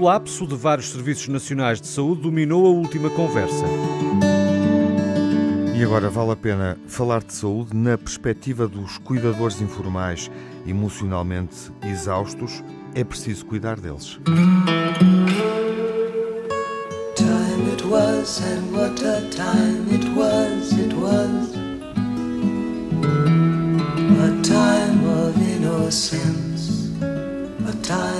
colapso de vários serviços nacionais de saúde dominou a última conversa. E agora vale a pena falar de saúde na perspectiva dos cuidadores informais emocionalmente exaustos. É preciso cuidar deles. Time it was and what a time it was, it was a time of innocence, a time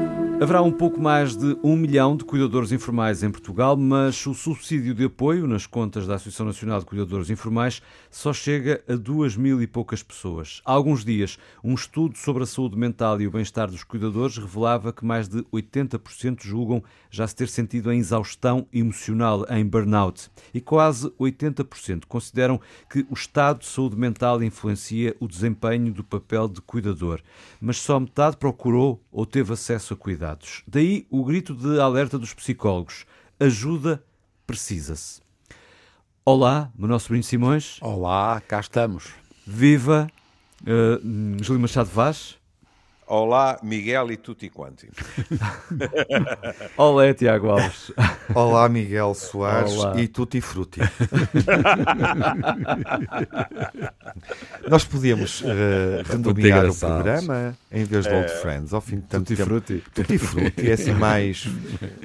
Haverá um pouco mais de um milhão de cuidadores informais em Portugal, mas o subsídio de apoio nas contas da Associação Nacional de Cuidadores Informais só chega a duas mil e poucas pessoas. Há alguns dias, um estudo sobre a saúde mental e o bem-estar dos cuidadores revelava que mais de 80% julgam já se ter sentido em exaustão emocional, em burnout, e quase 80% consideram que o estado de saúde mental influencia o desempenho do papel de cuidador. Mas só metade procurou ou teve acesso a cuidar cuidados. Daí o grito de alerta dos psicólogos: ajuda precisa-se. Olá, meu nosso Bruno Simões. Olá, cá estamos. Viva uh, Júlio Machado Vaz. Olá, Miguel e tutti quanti. Olá, Tiago Alves. Olá, Miguel Soares Olá. e tutti frutti. Nós podíamos uh, renomear o programa em vez de Old é. Friends, ao fim de tanto tutti tempo. Frutti. Tutti Frutti é assim mais,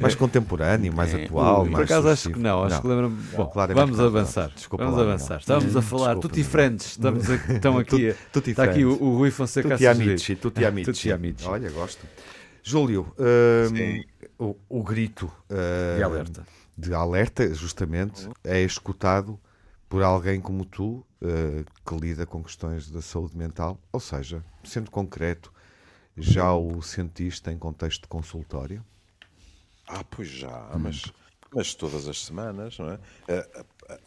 mais contemporâneo, mais é. atual. Por mais acaso acho que não, acho não. que lembra Bom, claro, vamos avançar. Desculpa vamos lá, avançar. Não. Estamos a falar Desculpa, Tutti Friends. Estamos aqui, estão aqui. Tutti está aqui o, o Rui Fonseca Tutti Amici, Tutti Amici. Olha, gosto. Júlio, uh, o, o, grito uh, de alerta, de alerta justamente, é escutado por alguém como tu, uh, que lida com questões da saúde mental, ou seja, sendo concreto, já o sentiste em contexto de consultório? Ah, pois já, hum. mas, mas todas as semanas, não é? Uh,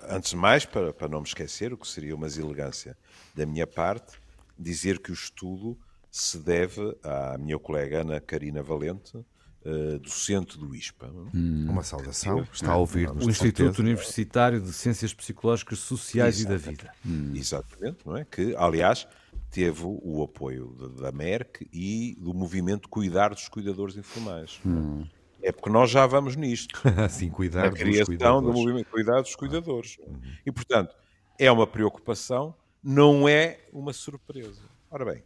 antes de mais, para, para não me esquecer, o que seria uma elegância da minha parte, dizer que o estudo se deve à minha colega Ana Carina Valente, uh, docente do ISPA. Hum. Uma saudação, está a ouvir O Instituto Universitário de Ciências Psicológicas Sociais Exatamente. e da Vida. Hum. Exatamente, não é? Que, aliás, teve o apoio da Merck e do movimento Cuidar dos Cuidadores Informais. Hum. É porque nós já vamos nisto. Sim, cuidar a criação do movimento Cuidar dos Cuidadores. Uhum. E, portanto, é uma preocupação, não é uma surpresa. Ora bem,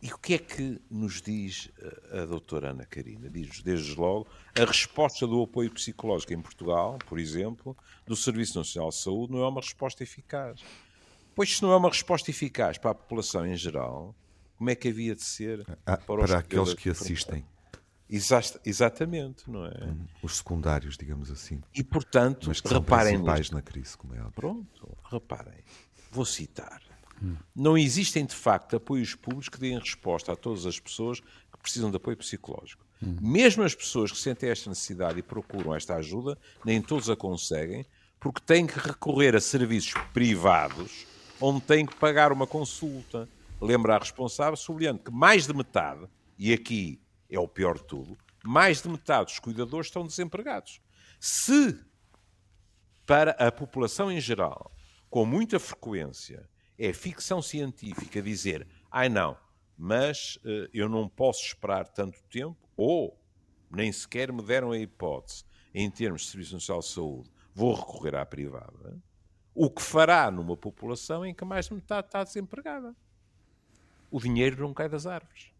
e o que é que nos diz a, a doutora Ana Carina? Diz desde logo a resposta do apoio psicológico em Portugal, por exemplo, do Serviço Nacional de Saúde, não é uma resposta eficaz. Pois se não é uma resposta eficaz para a população em geral, como é que havia de ser ah, para, para aqueles que assistem? Exa exatamente, não é? Uhum. Os secundários, digamos assim. E portanto, Mas que reparem. São na crise, como é óbvio. Pronto, reparem. Vou citar. Não existem, de facto, apoios públicos que deem resposta a todas as pessoas que precisam de apoio psicológico. Hum. Mesmo as pessoas que sentem esta necessidade e procuram esta ajuda, nem todos a conseguem, porque têm que recorrer a serviços privados onde têm que pagar uma consulta. Lembra a responsável, sublinhando que mais de metade, e aqui é o pior de tudo, mais de metade dos cuidadores estão desempregados. Se para a população em geral, com muita frequência, é ficção científica dizer, ai não, mas uh, eu não posso esperar tanto tempo, ou nem sequer me deram a hipótese, em termos de Serviço Nacional de Saúde, vou recorrer à privada, o que fará numa população em que mais de metade está desempregada. O dinheiro não cai das árvores.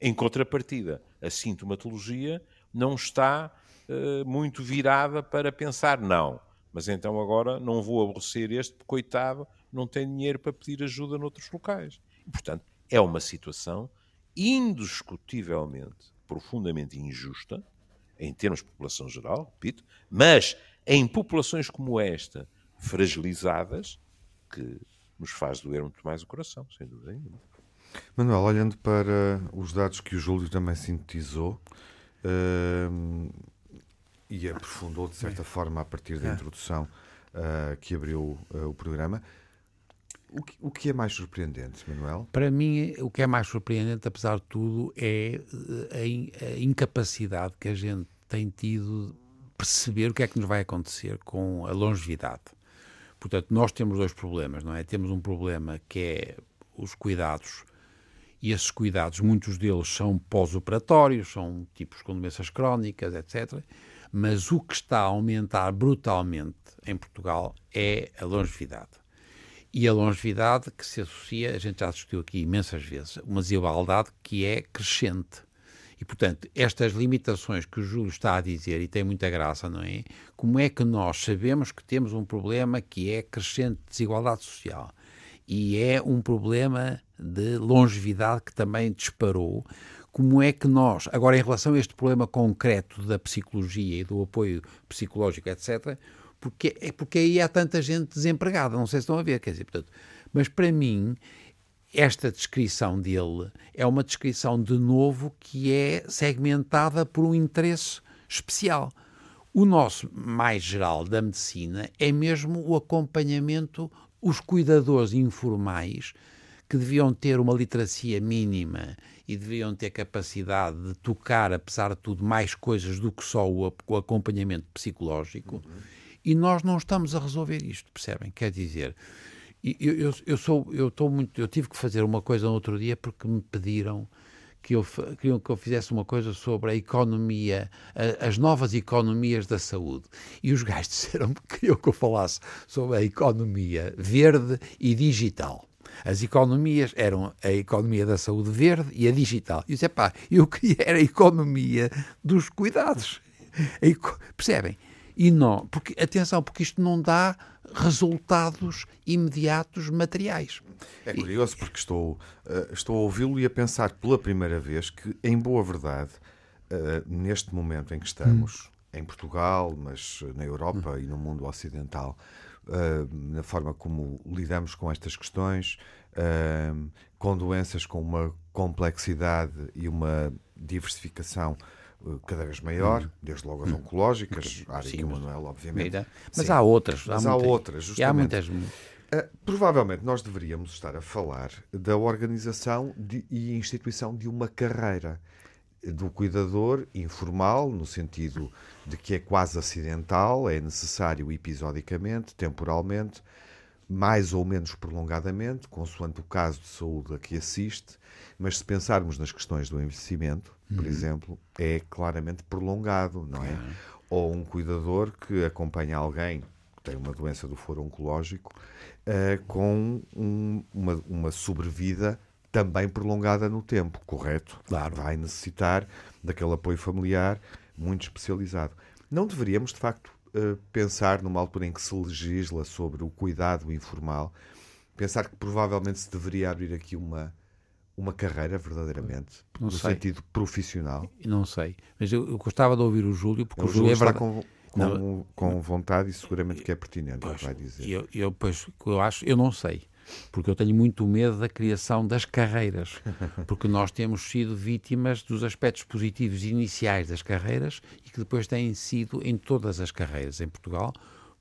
Em contrapartida, a sintomatologia não está uh, muito virada para pensar, não, mas então agora não vou aborrecer este, coitado, não tem dinheiro para pedir ajuda noutros locais. E, portanto, é uma situação indiscutivelmente profundamente injusta, em termos de população geral, repito, mas em populações como esta, fragilizadas, que nos faz doer muito mais o coração, sem dúvida nenhuma. Manuel, olhando para os dados que o Júlio também sintetizou uh, e aprofundou, de certa forma, a partir da é. introdução uh, que abriu uh, o programa, O que, o que é mais surpreendente, Manuel? Para mim, o que é mais surpreendente, apesar de tudo, é a, a incapacidade que a gente tem tido de perceber o que é que nos vai acontecer com a longevidade. Portanto, nós temos dois problemas, não é? Temos um problema que é os cuidados, e esses cuidados, muitos deles são pós-operatórios, são tipos com doenças crónicas, etc. Mas o que está a aumentar brutalmente em Portugal é a longevidade. E a longevidade que se associa, a gente já discutiu aqui imensas vezes, uma desigualdade que é crescente. E, portanto, estas limitações que o Júlio está a dizer, e tem muita graça, não é? Como é que nós sabemos que temos um problema que é crescente desigualdade social? E é um problema de longevidade que também disparou. Como é que nós, agora em relação a este problema concreto da psicologia e do apoio psicológico, etc., porque, é porque aí há tanta gente desempregada, não sei se estão a ver, quer dizer, portanto, mas para mim esta descrição dele é uma descrição de novo que é segmentada por um interesse especial. O nosso mais geral da medicina é mesmo o acompanhamento, os cuidadores informais que deviam ter uma literacia mínima e deviam ter capacidade de tocar, apesar de tudo, mais coisas do que só o, acompanhamento psicológico. Uhum. E nós não estamos a resolver isto, percebem? Quer dizer, eu, eu, eu sou, eu estou muito, eu tive que fazer uma coisa no outro dia porque me pediram que eu queriam que eu fizesse uma coisa sobre a economia, a, as novas economias da saúde. E os gajos disseram que queriam que eu falasse sobre a economia verde e digital. As economias eram a economia da saúde verde e a digital. E eu disse, pá, eu queria era a economia dos cuidados. Percebem? E não, porque, atenção, porque isto não dá resultados imediatos materiais. É curioso porque estou, uh, estou a ouvi-lo e a pensar pela primeira vez que, em boa verdade, uh, neste momento em que estamos, hum. em Portugal, mas na Europa hum. e no mundo ocidental, uh, na forma como lidamos com estas questões, com doenças com uma complexidade e uma diversificação eh, cada vez maior, hum. desde logo as hum. oncológicas, a área Sim, que o Manuel, obviamente. Mas Sim. há outras. Mas há, há outras, justamente. Há muitas... Uh, provavelmente nós deveríamos estar a falar da organização de, e instituição de uma carreira do cuidador informal, no sentido de que é quase acidental, é necessário episodicamente, temporalmente, mais ou menos prolongadamente, consoante o caso de saúde a que assiste, mas se pensarmos nas questões do envelhecimento, por uhum. exemplo, é claramente prolongado, não é? Uhum. Ou um cuidador que acompanha alguém que tem uma doença do foro oncológico uh, com um, uma, uma sobrevida também prolongada no tempo, correto? Claro. Vai necessitar daquele apoio familiar muito especializado. Não deveríamos, de facto, pensar numa altura em que se legisla sobre o cuidado informal, pensar que provavelmente se deveria abrir aqui uma uma carreira verdadeiramente, não no sei. sentido profissional? Não sei, mas eu, eu, gostava de ouvir o Júlio, porque o, o Júlio, é está com, com, não, com, vontade e seguramente que é pertinente pois, vai dizer. Eu, eu, pois, eu acho, eu não sei, porque eu tenho muito medo da criação das carreiras, porque nós temos sido vítimas dos aspectos positivos iniciais das carreiras e que depois têm sido em todas as carreiras em Portugal,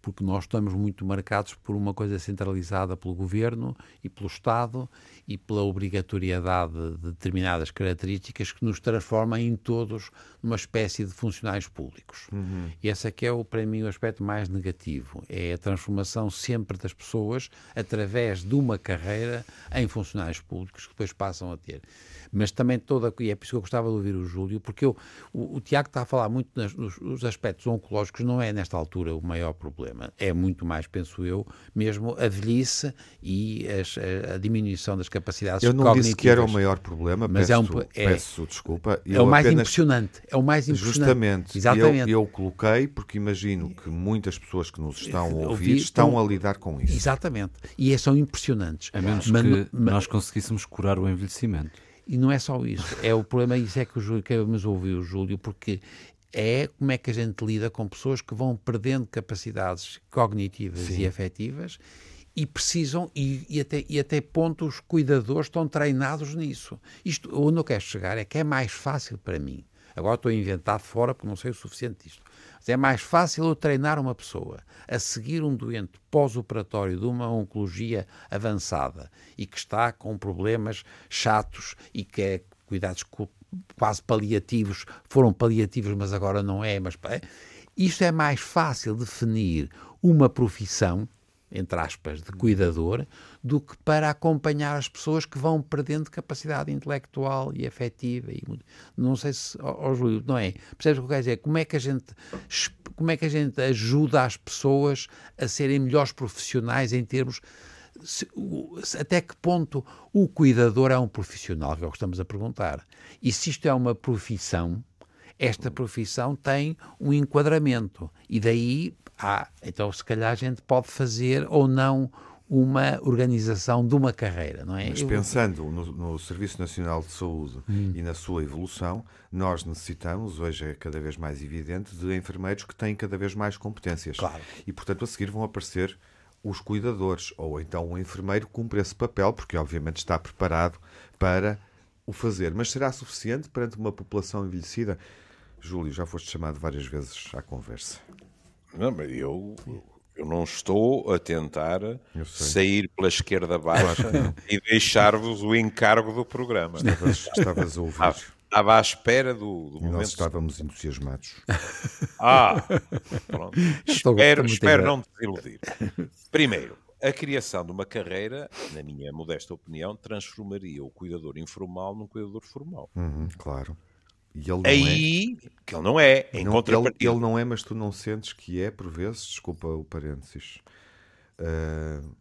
porque nós estamos muito marcados por uma coisa centralizada pelo governo e pelo Estado e pela obrigatoriedade de determinadas características que nos transforma em todos numa espécie de funcionários públicos. Uhum. E esse é que é, o, para mim, o aspecto mais negativo. É a transformação sempre das pessoas através de uma carreira em funcionários públicos que depois passam a ter mas também toda, e é por isso que eu gostava de ouvir o Júlio, porque eu, o, o Tiago está a falar muito nas, nos, nos, aspectos oncológicos, não é nesta altura o maior problema, é muito mais, penso eu, mesmo a velhice e as, a, a, diminuição das capacidades Eu não disse que era o maior problema, mas peço, é um, é, peço desculpa. É o mais apenas, impressionante, é o mais impressionante. Justamente, Exatamente. Eu, eu coloquei porque imagino que muitas pessoas que nos estão a ouvir estão a lidar com isso. Exatamente, e é, são impressionantes. A menos mas, que mas, nós conseguíssemos curar o envelhecimento. E não é só isso. É o problema, isso é que o Júlio, queremos ouvir o Júlio, porque é como é que a gente lida com pessoas que vão perdendo capacidades cognitivas Sim. e afetivas e precisam, e, e, até, e até ponto os cuidadores estão treinados nisso. Isto, onde eu quero chegar é que é mais fácil para mim. Agora estou a inventar fora porque não sei o suficiente disto. É mais fácil eu treinar uma pessoa a seguir um doente pós-operatório de uma oncologia avançada e que está com problemas chatos e que é cuidados quase paliativos, foram paliativos, mas agora não é, mas é. isto é mais fácil definir uma profissão entre aspas, de cuidador, do que para acompanhar as pessoas que vão perdendo capacidade intelectual e afetiva. E, não sei se, ó, Júlio, não é? Percebes o que eu quero dizer? Como é que a gente como é que a gente ajuda as pessoas a serem melhores profissionais em termos se, até que ponto o cuidador é um profissional, que é o que estamos a perguntar. E se isto é uma profissão, esta profissão tem um enquadramento. E daí ah, então se calhar a gente pode fazer ou não uma organização de uma carreira, não é? Mas pensando no, no Serviço Nacional de Saúde hum. e na sua evolução, nós necessitamos, hoje é cada vez mais evidente, de enfermeiros que têm cada vez mais competências. Claro. E, portanto, a seguir vão aparecer os cuidadores, ou então o enfermeiro cumpre esse papel, porque obviamente está preparado para o fazer. Mas será suficiente perante uma população envelhecida? Júlio, já foste chamado várias vezes à conversa. Não, mas eu, eu não estou a tentar sair pela esquerda baixa e deixar-vos o encargo do programa. Estavas, estavas a ouvir. Ah, estava à espera do, do momento. Nós estávamos entusiasmados. Ah, pronto. espero, espero não desiludir. Primeiro, a criação de uma carreira, na minha modesta opinião, transformaria o cuidador informal num cuidador formal. Uhum, claro. E ele Aí, é. que ele não é, em não, ele, ele, não é, mas tu não sentes que é, por vezes, desculpa o parênteses. Uh,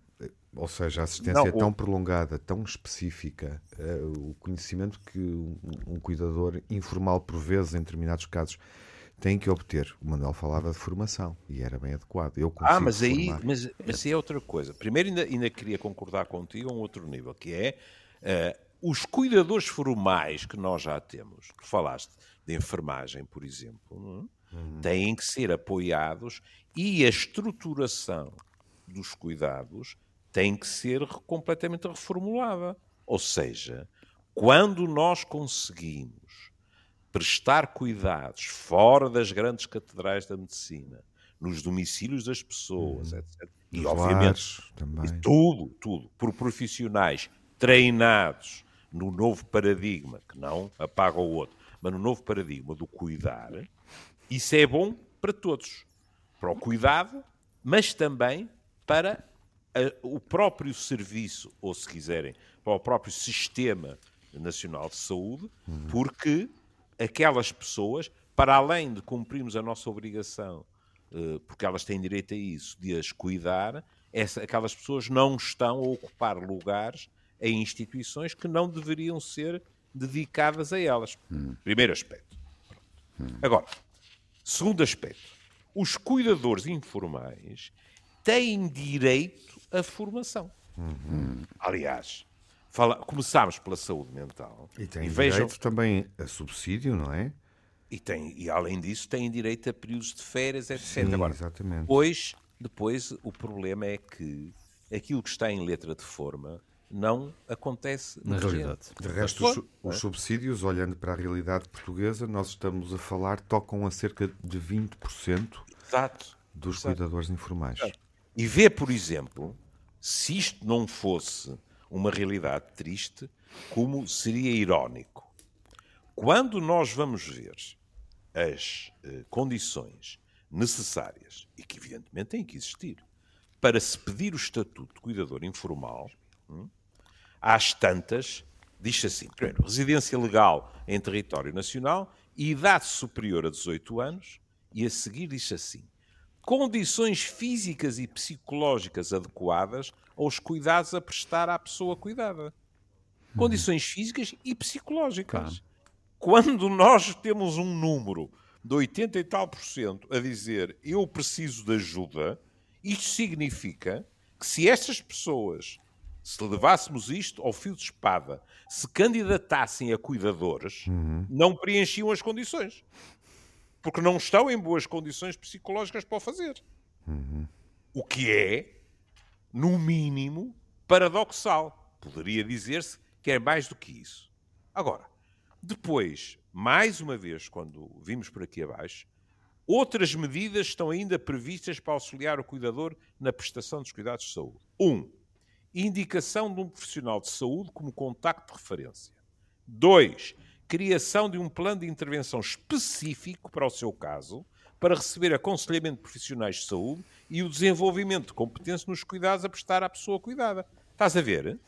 ou seja, a assistência não, é tão o... prolongada, tão específica, uh, o conhecimento que um, um, cuidador informal, por vezes, em determinados casos, tem que obter. O Manuel falava de formação e era bem adequado. Eu ah, mas aí, mas, mas é outra coisa. Primeiro, ainda, ainda queria concordar contigo a um outro nível, que é uh, os cuidadores formais que nós já temos, que falaste de enfermagem, por exemplo, uhum. têm que ser apoiados e a estruturação dos cuidados tem que ser completamente reformulada. Ou seja, quando nós conseguimos prestar cuidados fora das grandes catedrais da medicina, nos domicílios das pessoas, uhum. etc. E, obviamente, também. tudo, tudo, por profissionais treinados no novo paradigma, que não apaga o outro, mas no novo paradigma do cuidar, isso é bom para todos. Para o cuidado, mas também para a, o próprio serviço, ou se quiserem, para o próprio sistema nacional de saúde, porque aquelas pessoas, para além de cumprirmos a nossa obrigação, eh, porque elas têm direito a isso, de as cuidar, aquelas pessoas não estão a ocupar lugares em instituições que não deveriam ser dedicadas a elas. Hum. Primeiro aspecto. Hum. Agora, segundo aspecto, os cuidadores informais têm direito à formação. Uhum. Aliás, fala, começámos pela saúde mental. E têm direito também a subsídio, não é? E, tem, e além disso, têm direito a períodos de férias, etc. Sim, Agora, exatamente. Depois, depois, o problema é que aquilo que está em letra de forma não acontece na realidade. De resto, os, os, subsídios, olhando para a realidade portuguesa, nós estamos a falar, tocam a cerca de 20% Exato. dos Exato. cuidadores informais. Exato. E vê, por exemplo, se isto não fosse uma realidade triste, como seria irónico. Quando nós vamos ver as eh, condições necessárias, e que evidentemente têm que existir, para se pedir o estatuto de cuidador informal, às tantas, diz assim: primeiro, residência legal em território nacional e idade superior a 18 anos, e a seguir diz assim: condições físicas e psicológicas adequadas aos cuidados a prestar à pessoa cuidada. Condições físicas e psicológicas. Claro. Quando nós temos um número de 80 e tal por cento a dizer eu preciso de ajuda, isto significa que se estas pessoas se levássemos isto ao fio de espada, se candidatassem a cuidadores, uhum. não preenchiam as condições. Porque não estão em boas condições psicológicas para o fazer. Uhum. O que é, no mínimo, paradoxal. Poderia dizer-se que é mais do que isso. Agora, depois, mais uma vez, quando vimos por aqui abaixo, Outras medidas estão ainda previstas para auxiliar o cuidador na prestação dos cuidados de saúde. 1. Um, indicação de um profissional de saúde como contacto de referência. 2. Criação de um plano de intervenção específico para o seu caso, para receber aconselhamento de profissionais de saúde e o desenvolvimento de competência nos cuidados a prestar à pessoa cuidada. Estás a ver?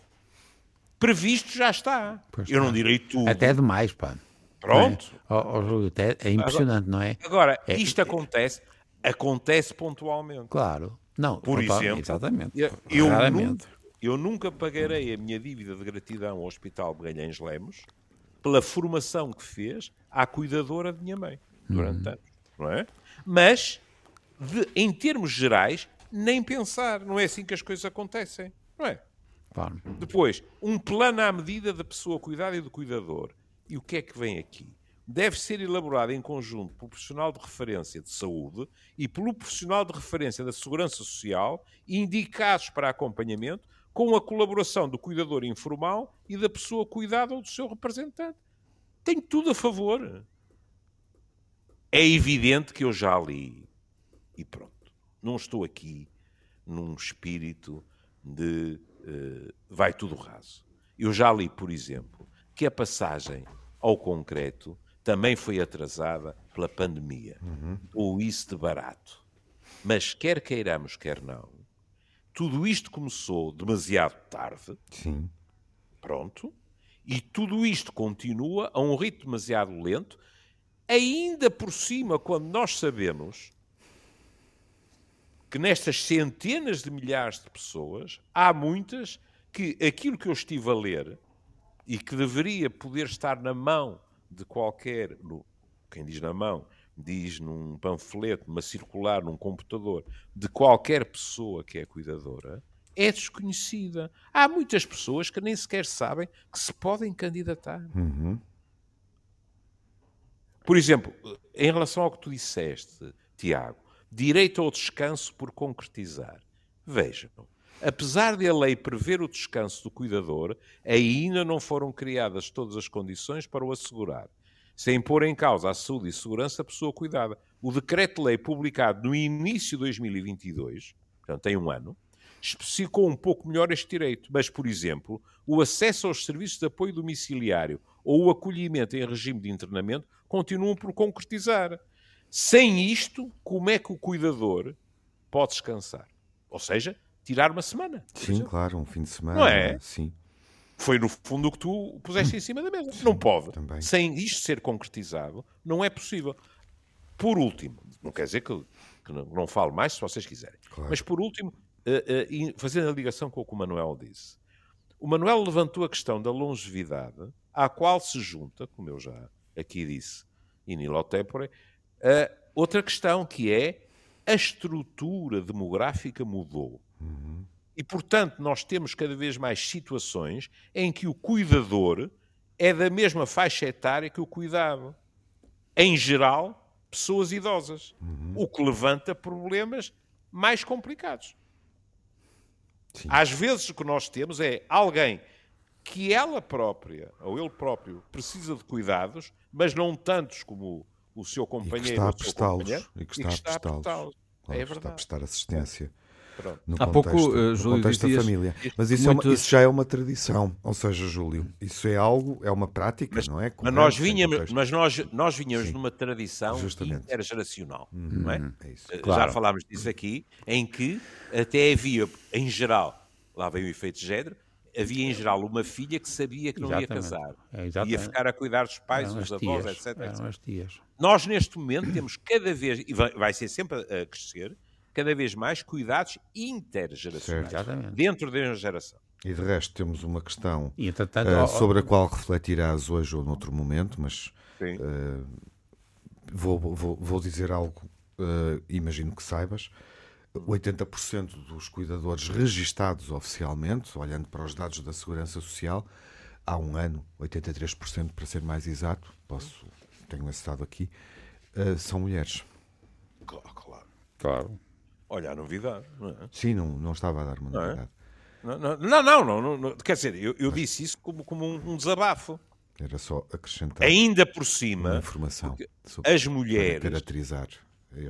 Previsto já está. Pois Eu não direi tudo. Até demais, pá. Pronto. É, é impressionante, não é? Agora, É- isto acontece, acontece pontualmente. Claro. Não, Por exemplo, Exatamente. Eu, eu nunca, eu nunca pagarei a minha dívida de gratidão ao Hospital Begalhães Lemos pela formação que fez à cuidadora de minha mãe durante anos, não é? Mas, de- em termos gerais, nem pensar. Não é assim que as coisas acontecem, não é? Claro. Depois, um plano à medida da pessoa cuidada e do cuidador. E o que é que vem aqui? Deve ser elaborado em conjunto pelo profissional de referência de saúde e pelo profissional de referência da segurança social, indicados para acompanhamento, com a colaboração do cuidador informal e da pessoa cuidada ou do seu representante. Tenho tudo a favor. É evidente que eu já li. E pronto. Não estou aqui num espírito de eh, vai tudo raso. Eu já li, por exemplo, que a passagem ao concreto também foi atrasada pela pandemia. Ou isso de barato. Mas quer queiramos, quer não, tudo isto começou demasiado tarde, Sim. pronto, e tudo isto continua a um ritmo demasiado lento, ainda por cima, quando nós sabemos que nestas centenas de milhares de pessoas há muitas que aquilo que eu estive a ler e que deveria poder estar na mão de qualquer, no- quem diz na mão, diz num panfleto, numa circular, num computador, de qualquer pessoa que é cuidadora, é desconhecida. Há muitas pessoas que nem sequer sabem que se podem candidatar. Por exemplo, em relação ao que tu disseste, Tiago, direito ao descanso por concretizar. Vejam, apesar de a lei prever o descanso do cuidador, ainda não foram criadas todas as condições para o assegurar, sem pôr em causa a saúde e segurança da pessoa cuidada. O decreto-lei publicado no início de 2022, portanto tem um ano, especificou um pouco melhor este direito, mas, por exemplo, o acesso aos serviços de apoio domiciliário ou o acolhimento em regime de internamento continuam por concretizar. Sem isto, como é que o cuidador pode descansar? Ou seja, tirar uma semana. Sim, exemplo. claro, um fim de semana. Não é? Sim. Foi no fundo o que tu puseste em cima da mesa. não pode. também. Sem isto ser concretizado, não é possível. Por último, não quer dizer que, que não, não falo mais se vocês quiserem, Claro. mas por último, eh, e fazendo a ligação com o que o Manuel disse, o Manuel levantou a questão da longevidade, à qual se junta, como eu já aqui disse, in illo tempore, a outra questão que é a estrutura demográfica mudou. E, portanto, nós temos cada vez mais situações em que o cuidador é da mesma faixa etária que o cuidado. Em geral, pessoas idosas. O que levanta problemas mais complicados. Sim. Às vezes o que nós temos é alguém que ela própria, ou ele próprio, precisa de cuidados, mas não tantos como o seu companheiro está a ou o seu prestá-los, e que está a prestá-los. Claro, É está a verdade. prestar assistência. Pronto. No Há pouco, contexto, eh, no Júlio, contexto da dizias- família. Mas isso, é uma- isso já é uma tradição. Ou seja, Júlio, isso é algo, é uma prática, não é? Mas Corrente, nós vinhamos, mas nós, nós vinhamos Sim. numa tradição Justamente. intergeracional, não é? É isso. Eh, Claro. Já falámos disso aqui, em que até havia, em geral, lá vem o efeito de género, havia em geral uma filha que sabia que não ia Exatamente. casar. É, ia exatamente. ficar a cuidar dos pais, Eram dos avós, tias, etc. Nós, neste momento, temos cada vez, e vai, vai ser sempre a, a crescer, cada vez mais cuidados intergeracionais. Certo. Exatamente. Dentro da mesma geração. E de resto temos uma questão ó, sobre a qual refletirás hoje ou noutro momento, mas Sim. vou, vou, vou dizer algo, eh, imagino que saibas. 80% dos cuidadores registados oficialmente, olhando para os dados da Segurança Social, há um ano, 83% para ser mais exato, posso, tenho esse dado aqui, são mulheres. Claro, claro. Claro. Olha a novidade, não é? Sim, não, não estava a dar uma é? novidade. Não, não, não, não, não. Quer dizer, eu, eu disse isso como, como um, um desabafo. Era só acrescentar Ainda por cima, informação as mulheres, caracterizar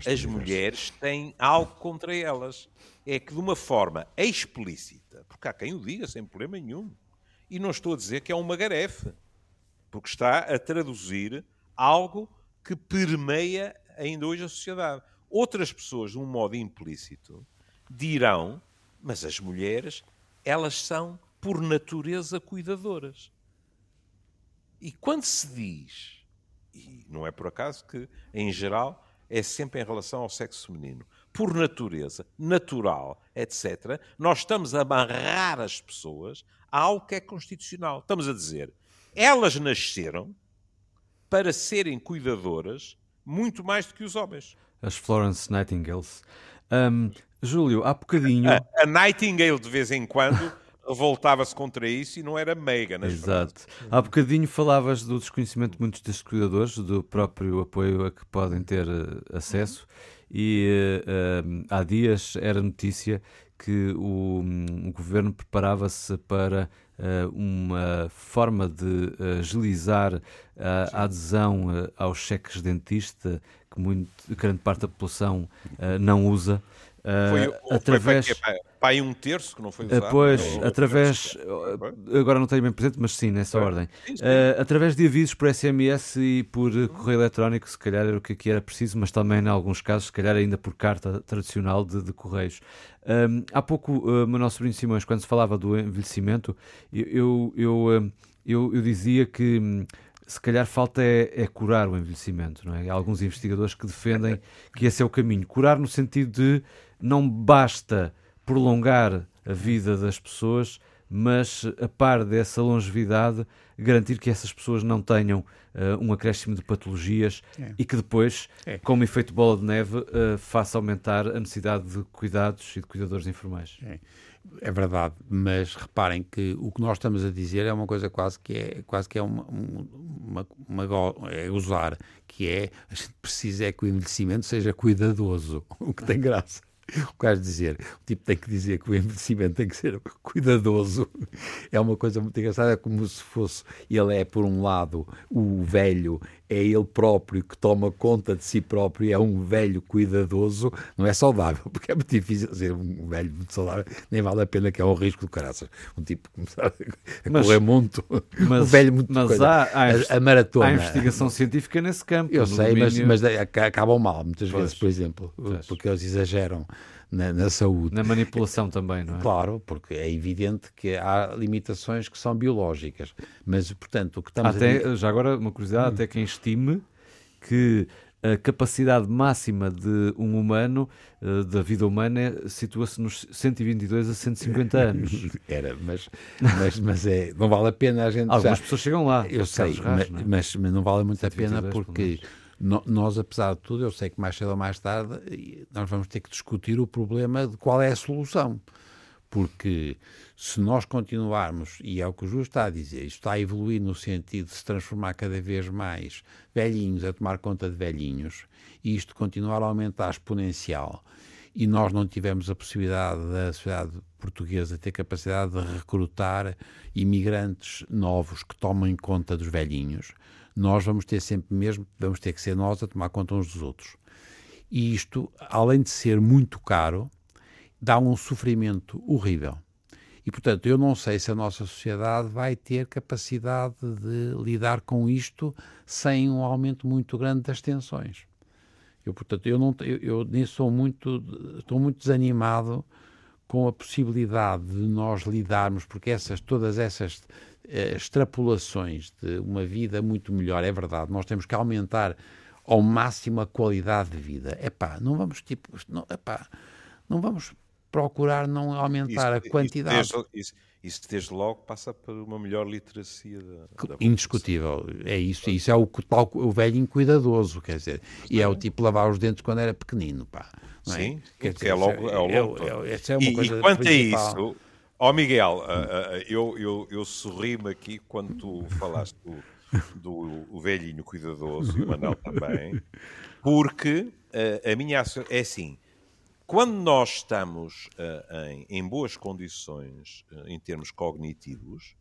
as mulheres têm algo contra elas. É que de uma forma explícita, porque há quem o diga sem problema nenhum, e não estou a dizer que é uma garefe, porque está a traduzir algo que permeia ainda hoje a sociedade. Outras pessoas, de um modo implícito, dirão, mas as mulheres, elas são, por natureza, cuidadoras. E quando se diz, e não é por acaso que, em geral, é sempre em relação ao sexo feminino. Por natureza, natural, etc., nós estamos a amarrar as pessoas a algo que é constitucional. Estamos a dizer, elas nasceram para serem cuidadoras muito mais do que os homens. As Florence Nightingales. Um, Júlio, há bocadinho. A, a Nightingale, de vez em quando, revoltava-se contra isso e não era meiga. Exato. Há bocadinho falavas do desconhecimento de muitos destes cuidadores, do próprio apoio a que podem ter uh, acesso, e uh, há dias era notícia que o, um, o governo preparava-se para uh, uma forma de agilizar a adesão aos cheques dentista, que muito, grande parte da população não usa. Foi, através... foi para, para aí um terço que não foi usado. Pois, através. Agora não tenho bem presente, mas sim, nessa ordem. Sim, sim. Uh, através de avisos por SMS e por correio eletrónico, se calhar era o que aqui era preciso, mas também, em alguns casos, se calhar ainda por carta tradicional de, de correios. Um, há pouco, uh, Manuel Sobrinho Simões, quando se falava do envelhecimento, eu, eu, eu, eu dizia que hum, se calhar falta é, é, curar o envelhecimento, não é? Há alguns investigadores que defendem que esse é o caminho. Curar no sentido de não basta prolongar a vida das pessoas, mas a par dessa longevidade, garantir que essas pessoas não tenham uh, um acréscimo de patologias é. e que depois, é. como efeito bola de neve, uh, faça aumentar a necessidade de cuidados e de cuidadores informais. É. É verdade, mas reparem que o que nós estamos a dizer é uma coisa quase que é quase que é uma, uma, uma é usar, que é a gente precisa é que o envelhecimento seja cuidadoso, o que tem graça. O dizer, o tipo tem que dizer que o envelhecimento tem que ser cuidadoso. É uma coisa muito engraçada, é como se fosse, ele é por um lado o velho, é ele próprio que toma conta de si próprio, é um velho cuidadoso, não é saudável, porque é muito difícil ser um velho muito saudável, nem vale a pena que é um risco de caraças. Um tipo começar a mas, correr muito, mas, um velho muito mas coisa. Há, há, a, a, maratona. Há investigação científica nesse campo. Eu sei, domínio... mas, mas acabam mal muitas pois, vezes, por exemplo, pois. porque eles exageram na, na, saúde. Na manipulação também, não é? Claro, porque é evidente que há limitações que são biológicas. Mas, portanto, o que estamos até, a... Já agora, uma curiosidade, hum. até quem estime que a capacidade máxima de um humano, eh, da vida humana, situa-se nos 122 a 150 anos. Era, mas, mas, mas é, não vale a pena a gente. Algumas já... pessoas chegam lá. Eu sei, mas, é? mas, mas, não vale muito a pena porque nós, apesar de tudo, eu sei que mais cedo ou mais tarde nós vamos ter que discutir o problema de qual é a solução. Porque se nós continuarmos, e é o que o Júlio está a dizer, isto está a evoluir no sentido de se transformar cada vez mais velhinhos a tomar conta de velhinhos, e isto continuar a aumentar exponencial, e nós não tivemos a possibilidade da sociedade portuguesa ter capacidade de recrutar imigrantes novos que tomem conta dos velhinhos, nós vamos ter sempre mesmo, vamos ter que ser nós a tomar conta uns dos outros. E isto, além de ser muito caro, dá um sofrimento horrível. E, portanto, eu não sei se a nossa sociedade vai ter capacidade de lidar com isto sem um aumento muito grande das tensões. Eu, portanto, eu, não, eu, eu sou muito, estou muito desanimado com a possibilidade de nós lidarmos, porque essas, todas essas extrapolações de uma vida muito melhor, é verdade, nós temos que aumentar ao máximo a qualidade de vida. É pá, não vamos tipo, não, epá, não vamos procurar não aumentar isso, a quantidade. Isso desde, isso, isso desde, logo passa por uma melhor literacia da, da Indiscutível, é isso. Isso é o, tal, o velhinho cuidadoso, quer dizer. E é o tipo lavar os dentes quando era pequenino, pá. É? Sim, quer dizer, é logo. É, logo é, é, é, uma e, coisa e quanto principal. a isso, Ó oh, Miguel, uh, uh, eu, eu, eu sorri-me aqui quando tu falaste do, do velhinho cuidadoso e o Manel também, porque uh, a minha é assim, quando nós estamos em, em, boas condições em termos cognitivos,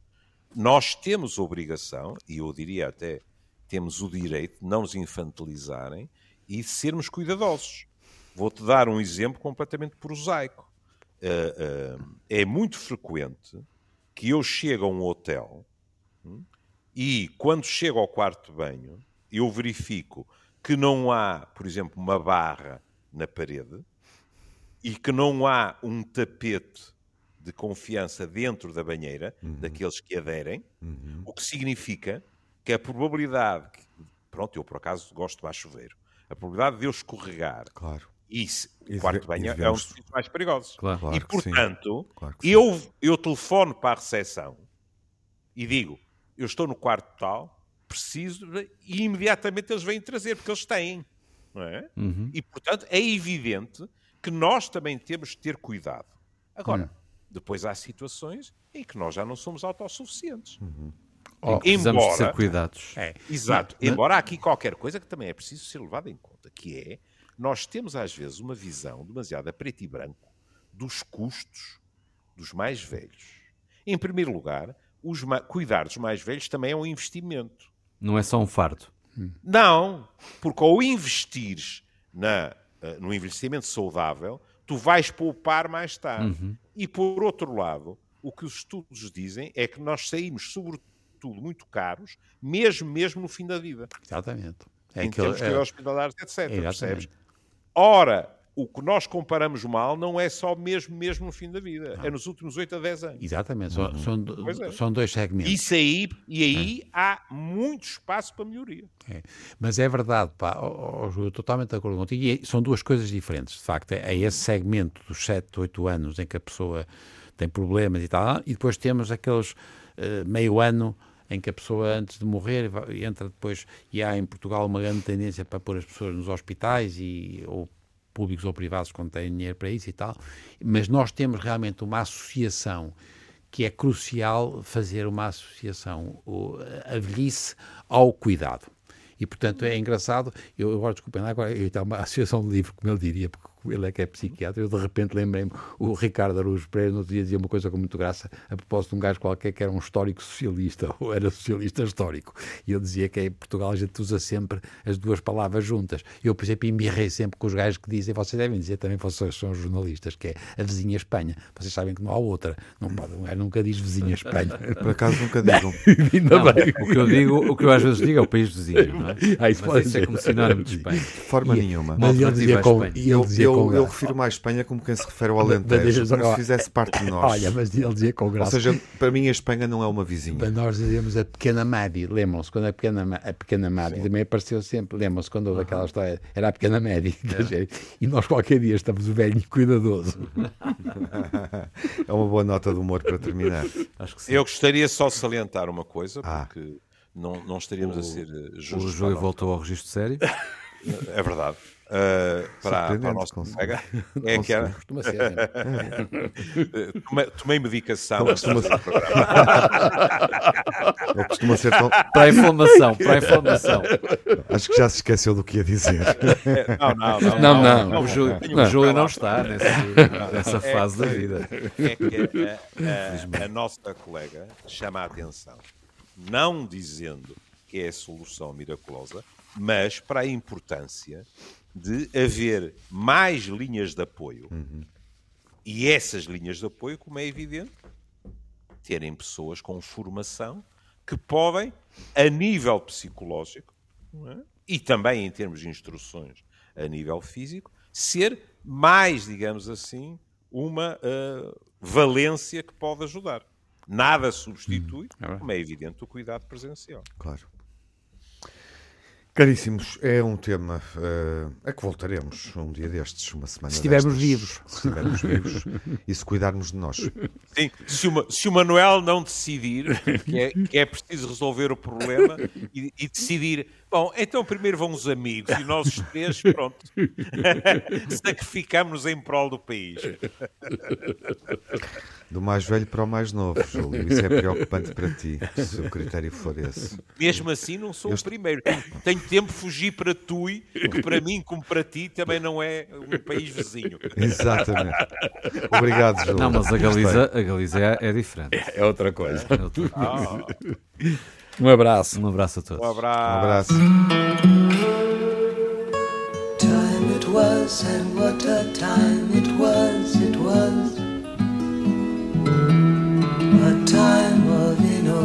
nós temos obrigação, e eu diria até temos o direito de não nos infantilizarem e de sermos cuidadosos. Vou-te dar um exemplo completamente prosaico. Uh, uh, é muito frequente que eu chegue a um hotel hum, e, quando chego ao quarto de banho, eu verifico que não há, por exemplo, uma barra na parede e que não há um tapete de confiança dentro da banheira, uhum. daqueles que aderem, uhum. o que significa que a probabilidade, pronto, eu por acaso gosto de baixo chuveiro, a probabilidade de eu escorregar claro. E se, o quarto de banho é um dos sítios mais perigosos. Claro, claro e portanto, claro eu, eu telefono para a recepção e digo, eu estou no quarto tal, preciso, e imediatamente eles vêm trazer, porque eles têm. Não é? Uhum. E portanto é evidente que nós também temos de ter cuidado. Agora, uhum. depois há situações em que nós já não somos autossuficientes. Uhum. Oh, precisamos embora, ser cuidados. É, exato. Mas, embora há aqui qualquer coisa que também é preciso ser levada em conta, que é nós temos às vezes uma visão demasiado a preto e branco dos custos dos mais velhos. Em primeiro lugar, os cuidar dos mais velhos também é um investimento. Não é só um fardo. Não, porque ao investires na, uh, no investimento saudável, tu vais poupar mais tarde. Uhum. E por outro lado, o que os estudos dizem é que nós saímos, sobretudo, muito caros, mesmo mesmo no fim da vida. Exatamente. É em que termos é, hospitalares, etc. Percebes? Ora, o que nós comparamos mal não é só mesmo, mesmo no fim da vida, é nos últimos 8 a 10 anos. Exatamente, uhum. são, são, é. são, dois segmentos. Isso aí, e aí é. há muito espaço para melhoria. É. Mas é verdade, pá, oh, oh, totalmente de acordo contigo, e são duas coisas diferentes, de facto, é, é esse segmento dos 7, 8 anos em que a pessoa tem problemas e tal, e depois temos aqueles uh, meio ano em que a pessoa antes de morrer entra depois e há em Portugal uma grande tendência para pôr as pessoas nos hospitais e ou públicos ou privados quando têm dinheiro para isso e tal, mas nós temos realmente uma associação que é crucial fazer uma associação, a velhice ao cuidado. E, portanto, é engraçado, eu agora, desculpem agora eu tenho uma associação de livro, como ele diria, porque ele é que é psiquiatra, eu de repente lembrei-me, o Ricardo Araújo Pereira no outro dia dizia uma coisa com muito graça, a propósito de um gajo qualquer que era um histórico socialista, ou era socialista histórico, e ele dizia que em Portugal a gente usa sempre as duas palavras juntas. Eu, por exemplo, embirrei sempre com os gajos que dizem, vocês devem dizer também, vocês são jornalistas, que é a vizinha Espanha. Vocês sabem que não há outra. Não pode, um gajo nunca diz vizinha Espanha. Por acaso nunca digam. Ainda não, bem. O que, eu digo, o que eu às vezes digo é o país vizinho, não é? Ah, isso, Mas isso é como sinónimo de Espanha. De forma e, nenhuma. Mas ele dizia, com, ele dizia eu, com eu, eu refiro mais Espanha como quem se refere ao Alentejo, como se fizesse parte de nós. Olha, mas ele dizia com graça. Ou seja, para mim a Espanha não é uma vizinha. Para nós dizemos a pequena Madi, lembram-se quando a pequena, a pequena Madi também apareceu sempre, lembram-se quando houve aquela história, era a pequena Madi, é. e nós qualquer dia estamos o velho cuidadoso. é uma boa nota de humor para terminar. Eu gostaria só de salientar uma coisa, ah. porque ah. não, não estaríamos o, a ser justos. O Júlio voltou ao registro sério. É verdade uh, para, para o nosso colega é que era. Costuma ser. tomei, tomei medicação. Costuma ser. costuma ser tão... Para a inflamação, para a inflamação. Acho que já se esqueceu do que ia dizer. Não, não, não. não, não, não. O Júlio não, o Júlio não está nessa, nessa é fase da vida. É que a, a, a nossa colega chama a atenção, não dizendo é a solução miraculosa, mas para a importância de haver mais linhas de apoio. Uhum. E essas linhas de apoio, como é evidente, terem pessoas com formação que podem, a nível psicológico é? e também em termos de instruções a nível físico, ser mais, digamos assim, uma uh, valência que pode ajudar. Nada substitui, uhum. como é evidente, o cuidado presencial. Claro. Caríssimos, é um tema uh, a que voltaremos um dia destes, uma semana Se estivermos vivos. Se estivermos vivos e se cuidarmos de nós. Sim, se, uma, se o Manuel não decidir que é, que é preciso resolver o problema e, e, decidir, bom, então primeiro vão os amigos e nós os três, pronto, sacrificamos em prol do país. Do mais velho para o mais novo, Júlio. Isso é preocupante para ti, se o critério for esse. Mesmo assim, não sou Eu... o primeiro. Tenho tempo de fugir para Tui, que para mim, como para ti, também não é um país vizinho. Exatamente. Obrigado, Júlio. Não, mas a Galiza, a Galiza é, é diferente. É outra coisa. É outra coisa. Ah. Um abraço. Um abraço a todos. Um abraço. Um abraço. was, and what a time it was, it was.